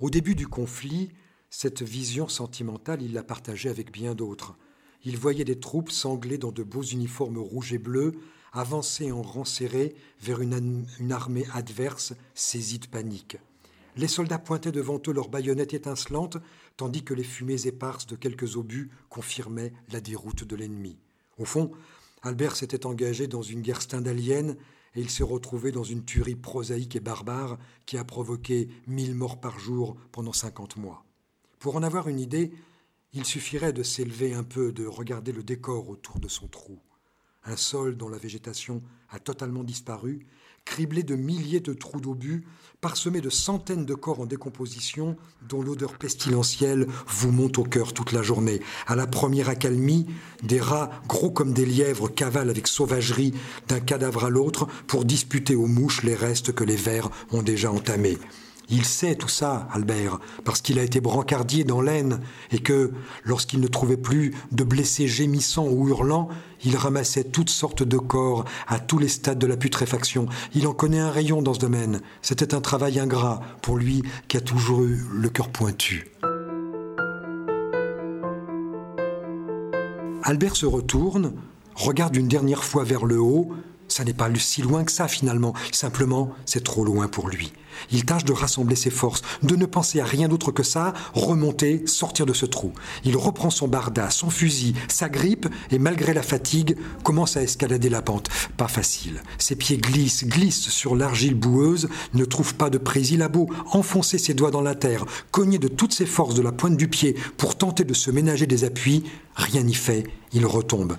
Au début du conflit, cette vision sentimentale, il la partageait avec bien d'autres. Il voyait des troupes sanglées dans de beaux uniformes rouges et bleus, avancer en rang serré vers une, armée adverse saisie de panique. Les soldats pointaient devant eux leurs baïonnettes étincelantes, tandis que les fumées éparses de quelques obus confirmaient la déroute de l'ennemi. Au fond, Albert s'était engagé dans une guerre stendhalienne et il s'est retrouvé dans une tuerie prosaïque et barbare qui a provoqué mille morts par jour pendant cinquante mois. Pour en avoir une idée, il suffirait de s'élever un peu, de regarder le décor autour de son trou. Un sol dont la végétation a totalement disparu criblé de milliers de trous d'obus, parsemé de centaines de corps en décomposition, dont l'odeur pestilentielle vous monte au cœur toute la journée. À la première accalmie, des rats gros comme des lièvres cavalent avec sauvagerie d'un cadavre à l'autre pour disputer aux mouches les restes que les vers ont déjà entamés. Il sait tout ça, Albert, parce qu'il a été brancardier dans l'Aisne, et que, lorsqu'il ne trouvait plus de blessés gémissants ou hurlants, il ramassait toutes sortes de corps à tous les stades de la putréfaction. Il en connaît un rayon dans ce domaine. C'était un travail ingrat pour lui qui a toujours eu le cœur pointu. Albert se retourne, regarde une dernière fois vers le haut, ça n'est pas si loin que ça finalement, simplement c'est trop loin pour lui. Il tâche de rassembler ses forces, de ne penser à rien d'autre que ça, remonter, sortir de ce trou. Il reprend son barda, son fusil, sa grippe et malgré la fatigue, commence à escalader la pente. Pas facile. Ses pieds glissent, glissent sur l'argile boueuse, ne trouve pas de prise. Il a beau enfoncer ses doigts dans la terre, cogner de toutes ses forces de la pointe du pied pour tenter de se ménager des appuis, rien n'y fait, il retombe.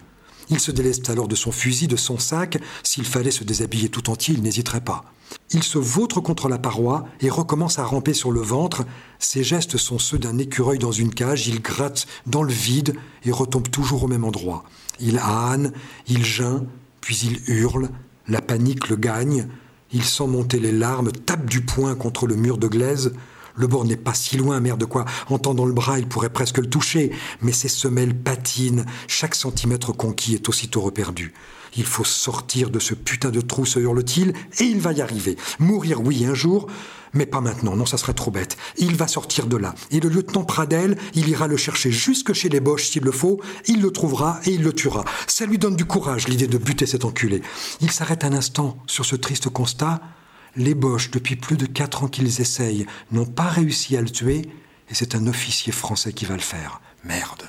Il se déleste alors de son fusil, de son sac. S'il fallait se déshabiller tout entier, il n'hésiterait pas. Il se vautre contre la paroi et recommence à ramper sur le ventre. Ses gestes sont ceux d'un écureuil dans une cage. Il gratte dans le vide et retombe toujours au même endroit. Il âne, il geint, puis il hurle. La panique le gagne. Il sent monter les larmes, tape du poing contre le mur de glaise. Le bord n'est pas si loin, merde quoi. En tendant le bras, il pourrait presque le toucher, mais ses semelles patinent. Chaque centimètre conquis est aussitôt reperdu. Il faut sortir de ce putain de trou, se hurle-t-il, et il va y arriver. Mourir, oui, un jour, mais pas maintenant, non, ça serait trop bête. Il va sortir de là. Et le lieutenant Pradel, il ira le chercher jusque chez les Boches s'il le faut, il le trouvera et il le tuera. Ça lui donne du courage, l'idée de buter cet enculé. Il s'arrête un instant sur ce triste constat, les Boches, depuis plus de quatre ans qu'ils essayent, n'ont pas réussi à le tuer, et c'est un officier français qui va le faire. Merde.